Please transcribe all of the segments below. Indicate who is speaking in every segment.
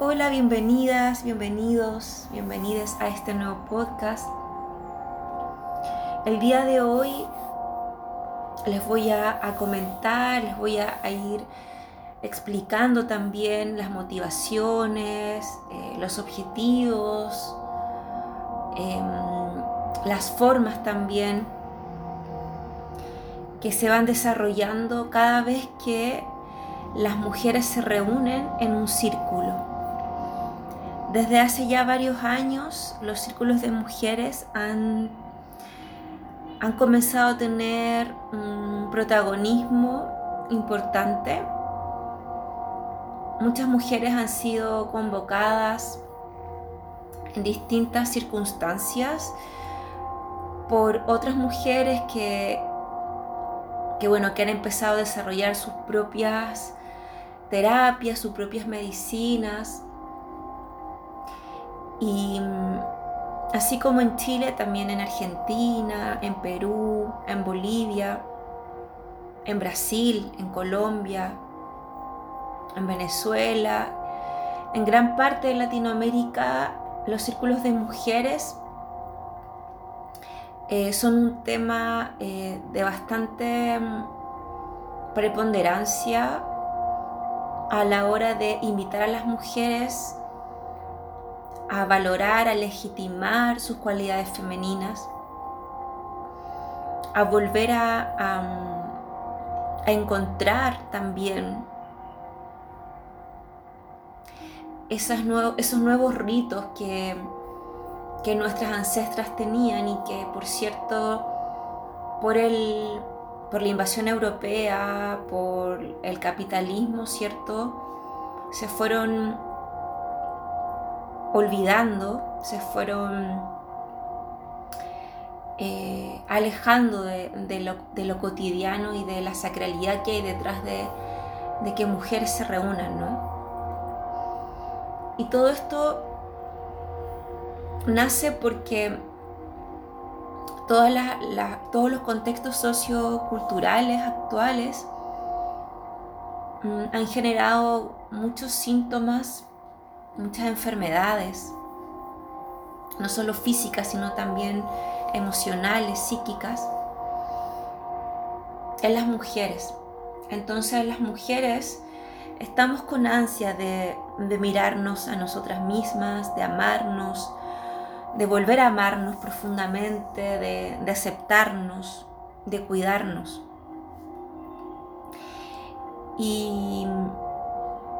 Speaker 1: Hola, bienvenidas, bienvenidos, bienvenidas a este nuevo podcast. El día de hoy les voy a, comentar, les voy a, ir explicando también las motivaciones, eh, los objetivos, em, las formas también que se van desarrollando cada vez que las mujeres se reúnen en un círculo. Desde hace ya varios años los círculos de mujeres han, han comenzado a tener un protagonismo importante. Muchas mujeres han sido convocadas en distintas circunstancias por otras mujeres que, que, bueno, que han empezado a desarrollar sus propias terapias, sus propias medicinas, y mm, así como en Chile, también en Argentina, en Perú, en Bolivia, en Brasil, en Colombia, en Venezuela, en gran parte de Latinoamérica, los círculos de mujeres eh, son un tema eh, de bastante mm, preponderancia a la hora de invitar a las mujeres a valorar, a legitimar sus cualidades femeninas, a volver a, a, encontrar también esos nuevos ritos que, que nuestras ancestras tenían y que, por cierto, por, el, por la invasión europea, por el capitalismo, ¿cierto? Se fueron olvidando, se fueron eh, alejando de, lo, cotidiano y de la sacralidad que hay detrás de, que mujeres se reúnan, ¿no? Y todo esto nace porque todos los contextos socioculturales actuales mm, han generado muchos síntomas muchas enfermedades, no solo físicas, sino también emocionales, psíquicas, en las mujeres. Entonces las mujeres estamos con ansia de, mirarnos a nosotras mismas, de amarnos, de volver a amarnos profundamente, de, de aceptarnos, de cuidarnos. Y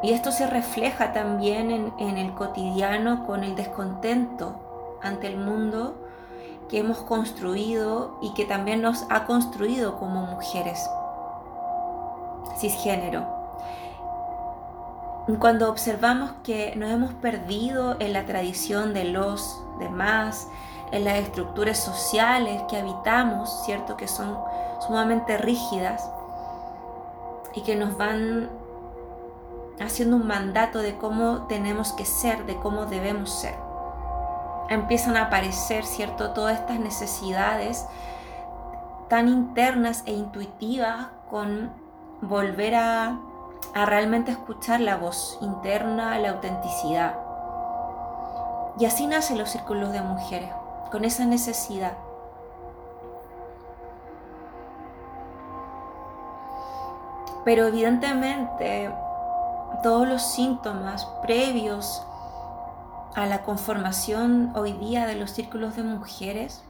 Speaker 1: y esto se refleja también en, el cotidiano con el descontento ante el mundo que hemos construido y que también nos ha construido como mujeres cisgénero. Cuando observamos que nos hemos perdido en la tradición de los demás, en las estructuras sociales que habitamos, ¿cierto? Que son sumamente rígidas y que nos van haciendo un mandato de cómo tenemos que ser, de cómo debemos ser. Empiezan a aparecer, ¿cierto?, todas estas necesidades tan internas e intuitivas con volver a, a realmente escuchar la voz interna, la autenticidad. Y así nacen los círculos de mujeres, con esa necesidad. Pero evidentemente todos los síntomas previos a la conformación hoy día de los círculos de mujeres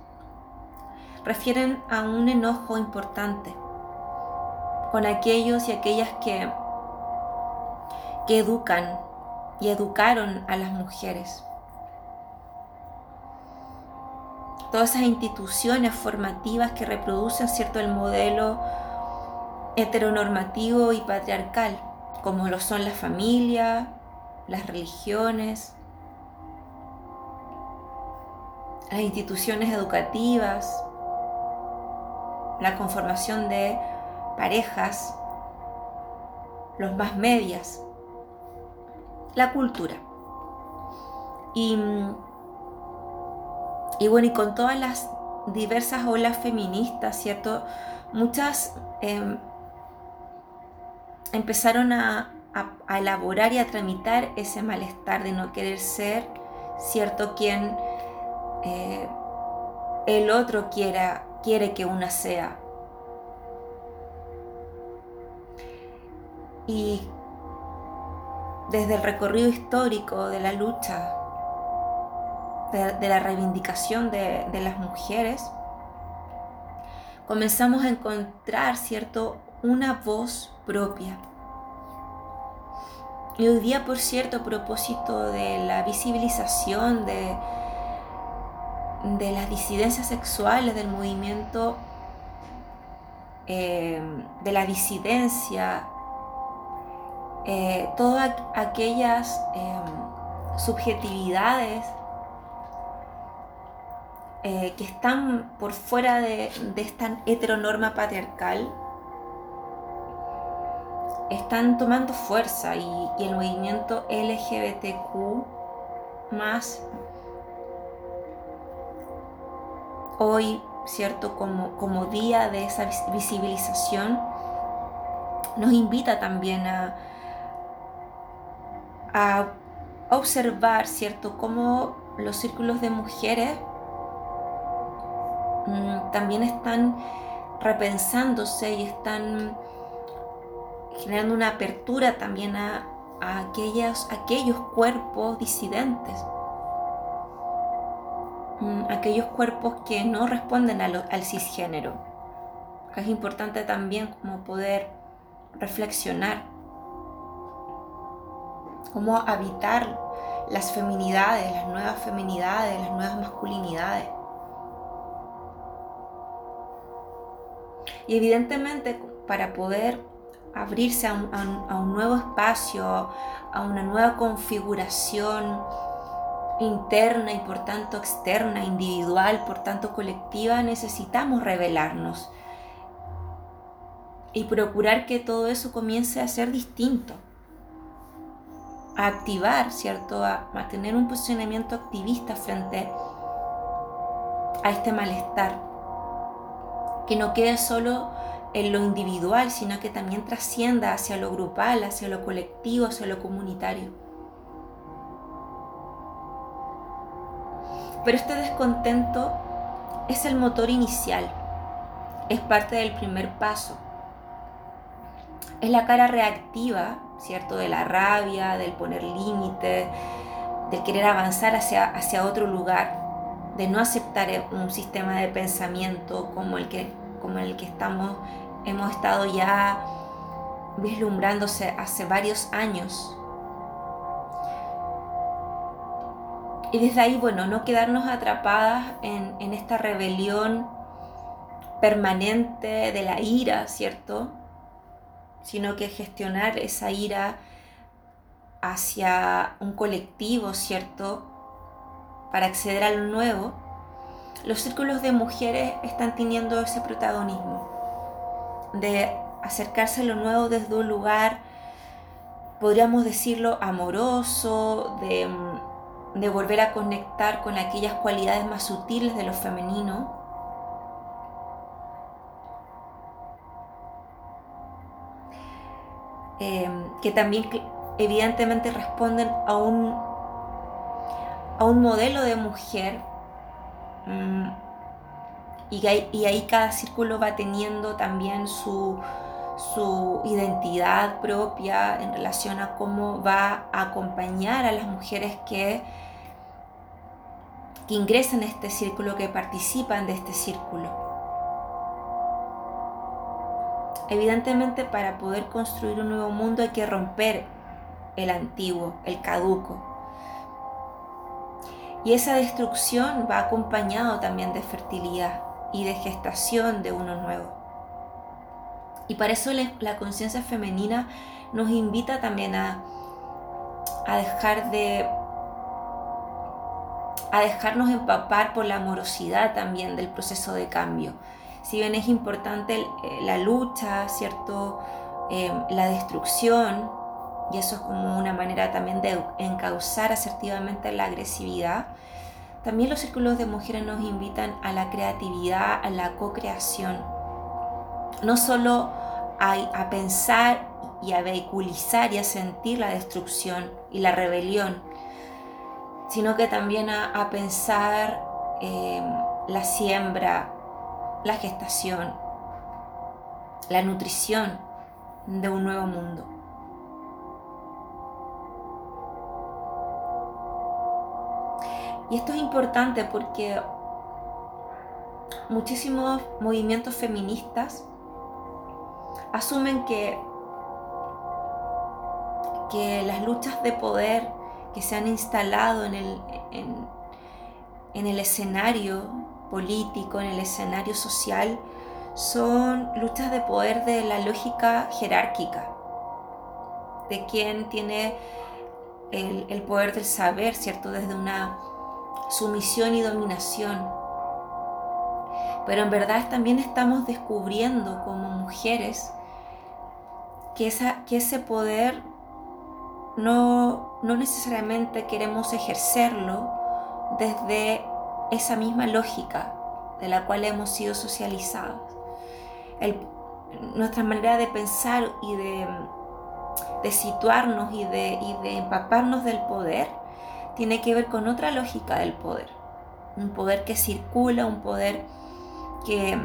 Speaker 1: refieren a un enojo importante con aquellos y aquellas que, que educan y educaron a las mujeres. Todas esas instituciones formativas que reproducen cierto el modelo heteronormativo y patriarcal como lo son la familia, las religiones, las instituciones educativas, la conformación de parejas, los más medias, la cultura. Y, bueno, y con todas las diversas olas feministas, ¿cierto? Muchas em, empezaron a, elaborar y a tramitar ese malestar de no querer ser, ¿cierto? Quien eh, el otro quiera, quiere que una sea. Y desde el recorrido histórico de la lucha, de, la reivindicación de, de, las mujeres, comenzamos a encontrar, ¿cierto?, una voz propia. Y hoy día, por cierto, a propósito de la visibilización de, de las disidencias sexuales, del movimiento eh, de la disidencia, eh, todas aquellas em, subjetividades eh, que están por fuera de, esta heteronorma patriarcal, están tomando fuerza y, el movimiento LGBTQ más hoy, ¿cierto? Como, como día de esa visibilización, nos invita también a, a observar, ¿cierto?, cómo los círculos de mujeres mm, también están repensándose y están generando una apertura también a, aquellos, aquellos cuerpos disidentes, mm, aquellos cuerpos que no responden al cisgénero. Es importante también como poder reflexionar cómo habitar las feminidades, las nuevas feminidades, las nuevas masculinidades. Y evidentemente para poder abrirse a un, nuevo espacio, a una nueva configuración interna y por tanto externa, individual, por tanto colectiva, necesitamos revelarnos y procurar que todo eso comience a ser distinto a activar, ¿cierto? A, mantener un posicionamiento activista frente a este malestar. Que no quede solo en lo individual, sino que también trascienda hacia lo grupal, hacia lo colectivo, hacia lo comunitario. Pero este descontento es el motor inicial, es parte del primer paso, es la cara reactiva ¿cierto? De la rabia, del poner límite, del querer avanzar hacia, hacia otro lugar, de no aceptar un sistema de pensamiento como el que, como el que estamos, hemos estado ya vislumbrándose hace varios años. Y desde ahí, bueno, no quedarnos atrapadas en, esta rebelión permanente de la ira, ¿cierto? sino que gestionar esa ira hacia un colectivo, ¿cierto? Para acceder a lo nuevo, los círculos de mujeres están teniendo ese protagonismo de acercarse a lo nuevo desde un lugar, podríamos decirlo, amoroso, de, de volver a conectar con aquellas cualidades más sutiles de lo femenino. Eh, que también evidentemente responden a un, a un modelo de mujer mm, y, ahí cada círculo va teniendo también su, identidad propia en relación a cómo va a acompañar a las mujeres que, que ingresan a este círculo, que participan de este círculo. Evidentemente para poder construir un nuevo mundo hay que romper el antiguo, el caduco. Y esa destrucción va acompañado también de fertilidad y de gestación de uno nuevo. Y para eso la conciencia femenina nos invita también a, a dejar de a dejarnos empapar por la amorosidad también del proceso de cambio si bien es importante eh, la lucha, ¿cierto? Eh, la destrucción, y eso es como una manera también de encauzar asertivamente la agresividad, también los círculos de mujeres nos invitan a la creatividad, a la co-creación. No solo a, a pensar y a vehiculizar y a sentir la destrucción y la rebelión, sino que también a, pensar em, la siembra, la gestación, la nutrición de un nuevo mundo. Y esto es importante porque muchísimos movimientos feministas asumen que, que las luchas de poder que se han instalado en el, en, el escenario político, en el escenario social, son luchas de poder de la lógica jerárquica, de quien tiene el, el, poder del saber, ¿cierto? Desde una sumisión y dominación. Pero en verdad también estamos descubriendo como mujeres que, esa, que ese poder no, no necesariamente queremos ejercerlo desde esa misma lógica de la cual hemos sido socializados. nuestra manera de pensar y de, de situarnos y de, y de empaparnos del poder tiene que ver con otra lógica del poder. Un poder que circula, un poder que,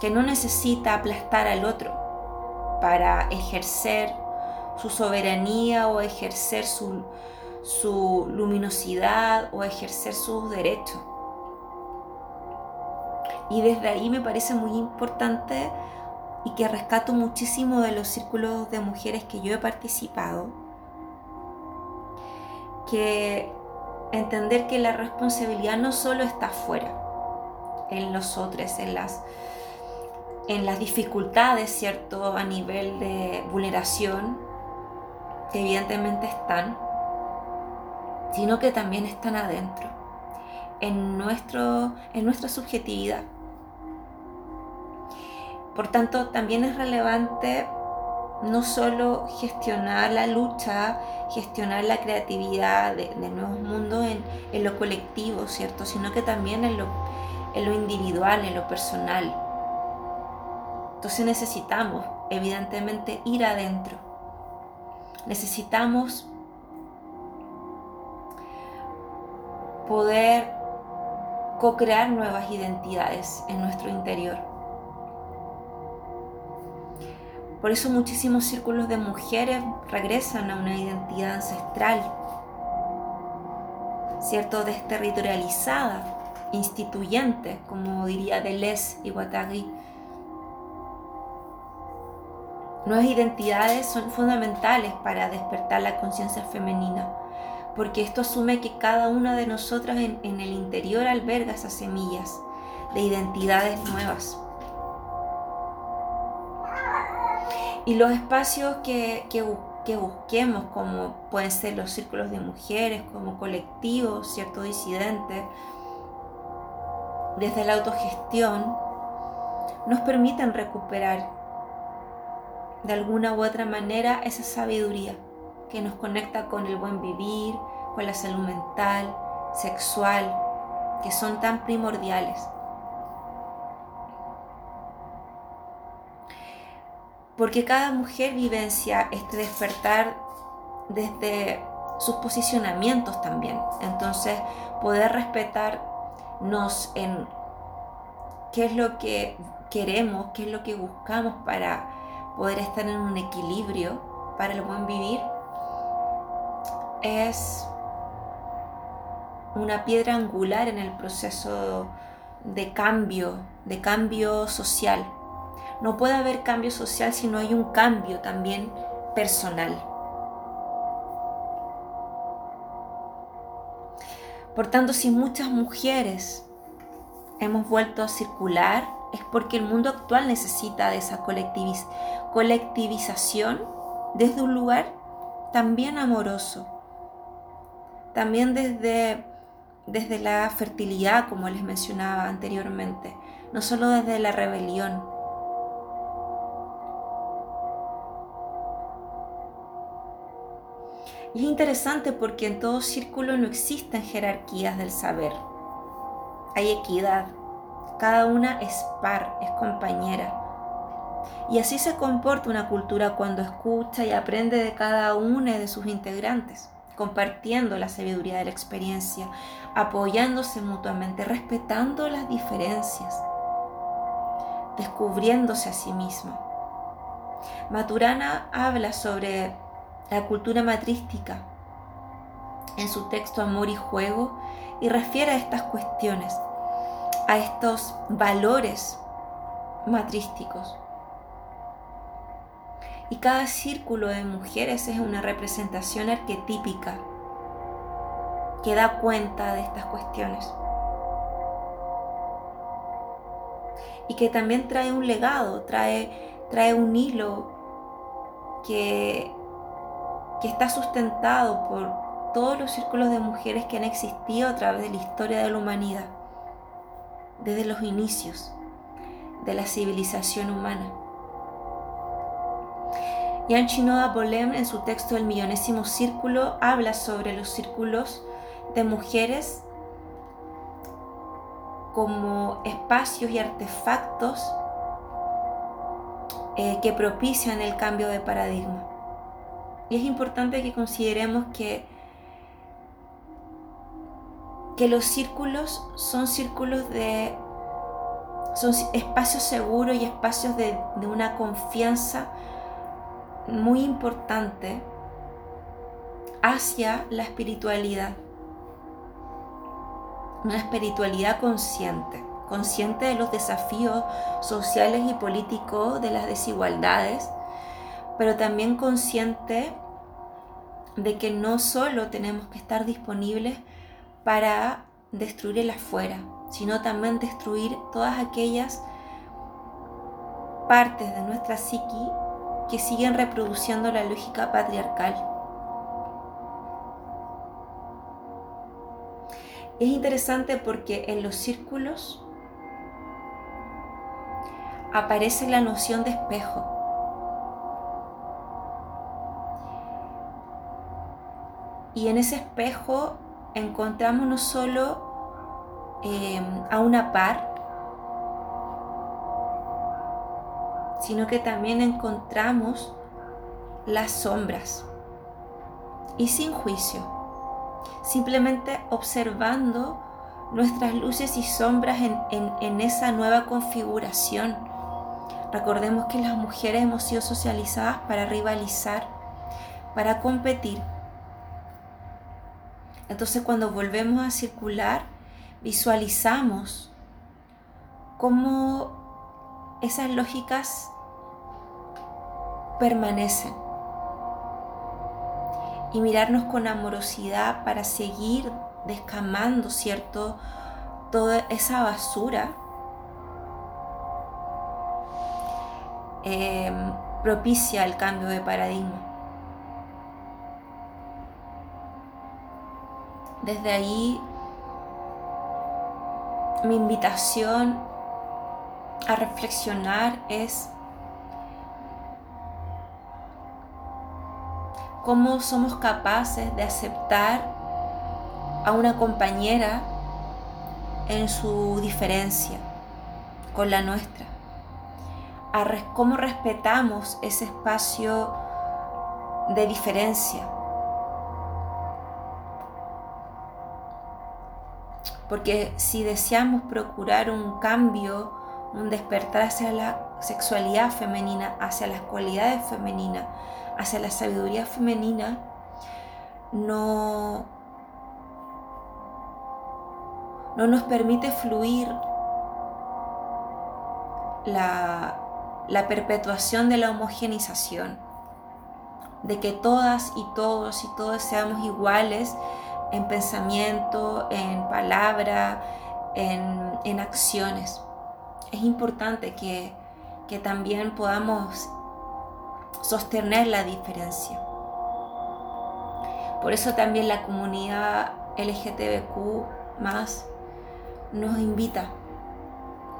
Speaker 1: que no necesita aplastar al otro, para ejercer su soberanía o ejercer su, su luminosidad o ejercer sus derechos. Y desde ahí me parece muy importante y que rescato muchísimo de los círculos de mujeres que yo he participado, que entender que la responsabilidad no solo está afuera, en los otros, en las en las dificultades, ¿cierto? A nivel de vulneración, que evidentemente están, sino que también están adentro, en, nuestro, en nuestra subjetividad. Por tanto, también es relevante no solo gestionar la lucha, gestionar la creatividad de, nuevos mundos en, lo colectivo, ¿cierto? Sino que también en lo, en lo individual, en lo personal. Entonces necesitamos, evidentemente, ir adentro. Necesitamos poder co-crear nuevas identidades en nuestro interior. Por eso muchísimos círculos de mujeres regresan a una identidad ancestral, ¿cierto? Desterritorializada, instituyente, como diría Deleuze y Guattari Nuevas identidades son fundamentales para despertar la conciencia femenina, porque esto asume que cada una de nosotras en, el interior alberga esas semillas de identidades nuevas. Y los espacios que, que, busquemos, como pueden ser los círculos de mujeres, como colectivos, cierto disidentes, desde la autogestión, nos permiten recuperar de alguna u otra manera esa sabiduría que nos conecta con el buen vivir, con la salud mental, sexual, que son tan primordiales. Porque cada mujer vivencia este despertar desde sus posicionamientos también. Entonces, poder respetarnos en qué es lo que queremos, qué es lo que buscamos para poder estar en un equilibrio para el buen vivir, es una piedra angular en el proceso de cambio, de cambio social. No puede haber cambio social si no hay un cambio también personal. Por tanto, si muchas mujeres hemos vuelto a circular, es porque el mundo actual necesita de esa colectivización desde un lugar también amoroso, también desde, desde la fertilidad, como les mencionaba anteriormente, no solo desde la rebelión. Y es interesante porque en todo círculo no existen jerarquías del saber. Hay equidad, cada una es par, es compañera. Y así se comporta una cultura cuando escucha y aprende de cada uno de sus integrantes, compartiendo la sabiduría de la experiencia, apoyándose mutuamente, respetando las diferencias, descubriéndose a sí misma. Maturana habla sobre la cultura matrística en su texto Amor y Juego y refiere a estas cuestiones, a estos valores matrísticos. Y cada círculo de mujeres es una representación arquetípica que da cuenta de estas cuestiones. Y que también trae un legado, trae, trae un hilo que, que está sustentado por todos los círculos de mujeres que han existido a través de la historia de la humanidad, desde los inicios de la civilización humana. Jan Chinoda Bolem en su texto El millonésimo círculo habla sobre los círculos de mujeres como espacios y artefactos eh, que propician el cambio de paradigma. Y es importante que consideremos que, que los círculos son círculos de son espacios seguros y espacios de, de una confianza muy importante hacia la espiritualidad. Una espiritualidad consciente, consciente de los desafíos sociales y políticos, de las desigualdades, pero también consciente de que no solo tenemos que estar disponibles para destruir el afuera, sino también destruir todas aquellas partes de nuestra psiqui que siguen reproduciendo la lógica patriarcal. Es interesante porque en los círculos aparece la noción de espejo. Y en ese espejo encontramos no solo eh, a una par, sino que también encontramos las sombras y sin juicio, simplemente observando nuestras luces y sombras en, esa nueva configuración. Recordemos que las mujeres hemos sido socializadas para rivalizar, para competir. Entonces cuando volvemos a circular, visualizamos cómo esas lógicas permanecen. Y mirarnos con amorosidad para seguir descamando, ¿cierto? Toda esa basura em, propicia el cambio de paradigma. Desde ahí mi invitación a reflexionar es cómo somos capaces de aceptar a una compañera en su diferencia con la nuestra, cómo respetamos ese espacio de diferencia. Porque si deseamos procurar un cambio, un despertar hacia la sexualidad femenina, hacia las cualidades femeninas, hacia la sabiduría femenina, no, no nos permite fluir la, la perpetuación de la homogenización, de que todas y todos y todos seamos iguales en pensamiento, en palabra, en, en acciones. Es importante que, que también podamos sostener la diferencia. Por eso también la comunidad LGTBQ más nos invita,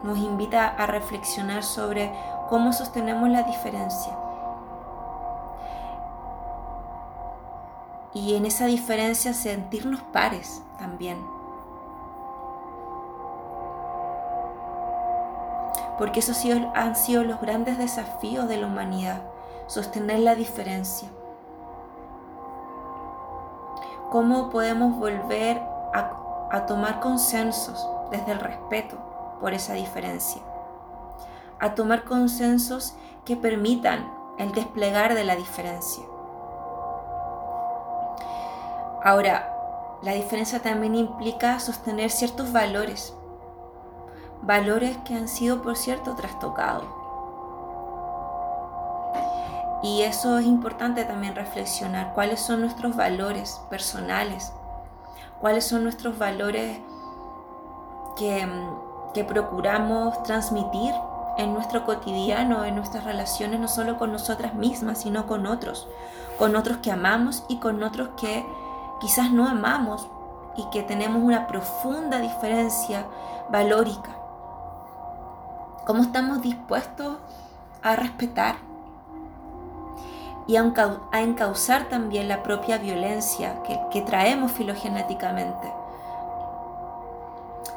Speaker 1: nos invita a reflexionar sobre cómo sostenemos la diferencia. Y en esa diferencia sentirnos pares también. porque esos han sido los grandes desafíos de la humanidad, sostener la diferencia. ¿Cómo podemos volver a, a tomar consensos desde el respeto por esa diferencia? A tomar consensos que permitan el desplegar de la diferencia. Ahora, la diferencia también implica sostener ciertos valores, valores que han sido, por cierto, trastocados. Y eso es importante también reflexionar, cuáles son nuestros valores personales, cuáles son nuestros valores que, que procuramos transmitir en nuestro cotidiano, en nuestras relaciones, no solo con nosotras mismas, sino con otros, con otros que amamos y con otros que quizás no amamos y que tenemos una profunda diferencia valórica. ¿Cómo estamos dispuestos a respetar y a encauzar también la propia violencia que, que traemos filogenéticamente?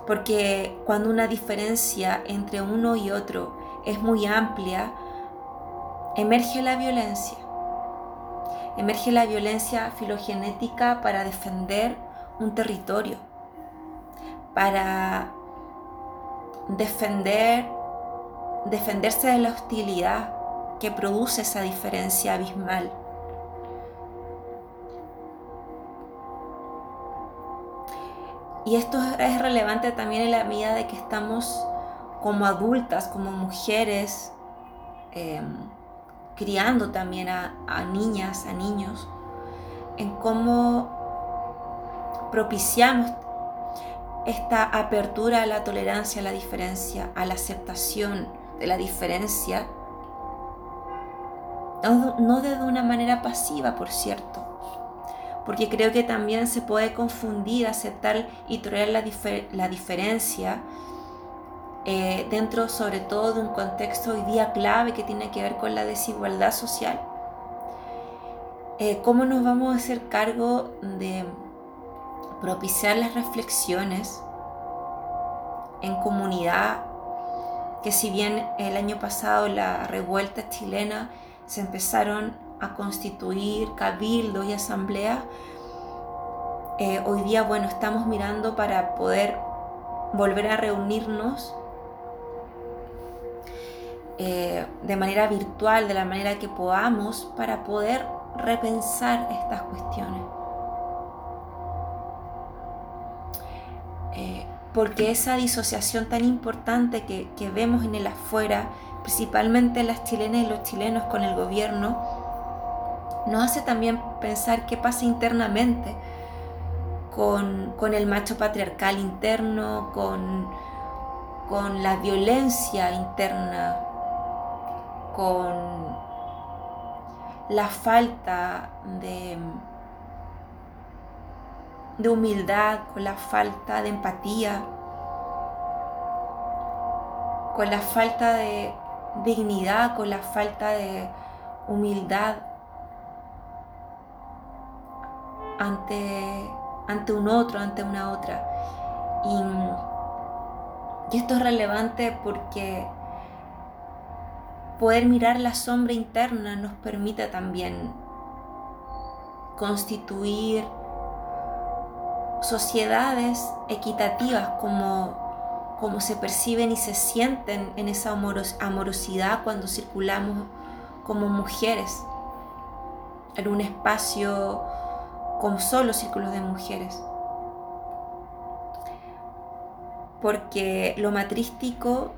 Speaker 1: Porque cuando una diferencia entre uno y otro es muy amplia, emerge la violencia. Emerge la violencia filogenética para defender un territorio, para defender, defenderse de la hostilidad que produce esa diferencia abismal. Y esto es relevante también en la medida de que estamos como adultas, como mujeres, em, criando también a, a niñas, a niños, en cómo propiciamos esta apertura a la tolerancia, a la diferencia, a la aceptación de la diferencia, no de una manera pasiva, por cierto, porque creo que también se puede confundir, aceptar y tolerar la, la diferencia eh, dentro sobre todo de un contexto hoy día clave que tiene que ver con la desigualdad social. Eh, ¿Cómo nos vamos a hacer cargo de propiciar las reflexiones en comunidad? Que si bien el año pasado la revuelta chilena se empezaron a constituir cabildos y asambleas, eh, hoy día, bueno, estamos mirando para poder volver a reunirnos eh, de manera virtual, de la manera que podamos, para poder repensar estas cuestiones. Eh, porque esa disociación tan importante que, que vemos en el afuera, principalmente las chilenas y los chilenos con el gobierno, nos hace también pensar qué pasa internamente con, el macho patriarcal interno, con, con la violencia interna, con la falta de, de humildad, con la falta de empatía, con la falta de dignidad, con la falta de humildad ante, ante un otro, ante una otra. Y, y esto es relevante porque poder mirar la sombra interna nos permite también constituir sociedades equitativas como, como se perciben y se sienten en esa amorosidad cuando circulamos como mujeres en un espacio con solo círculos de mujeres. Porque lo matrístico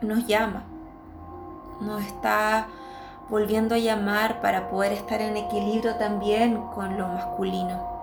Speaker 1: nos llama, nos está volviendo a llamar para poder estar en equilibrio también con lo masculino.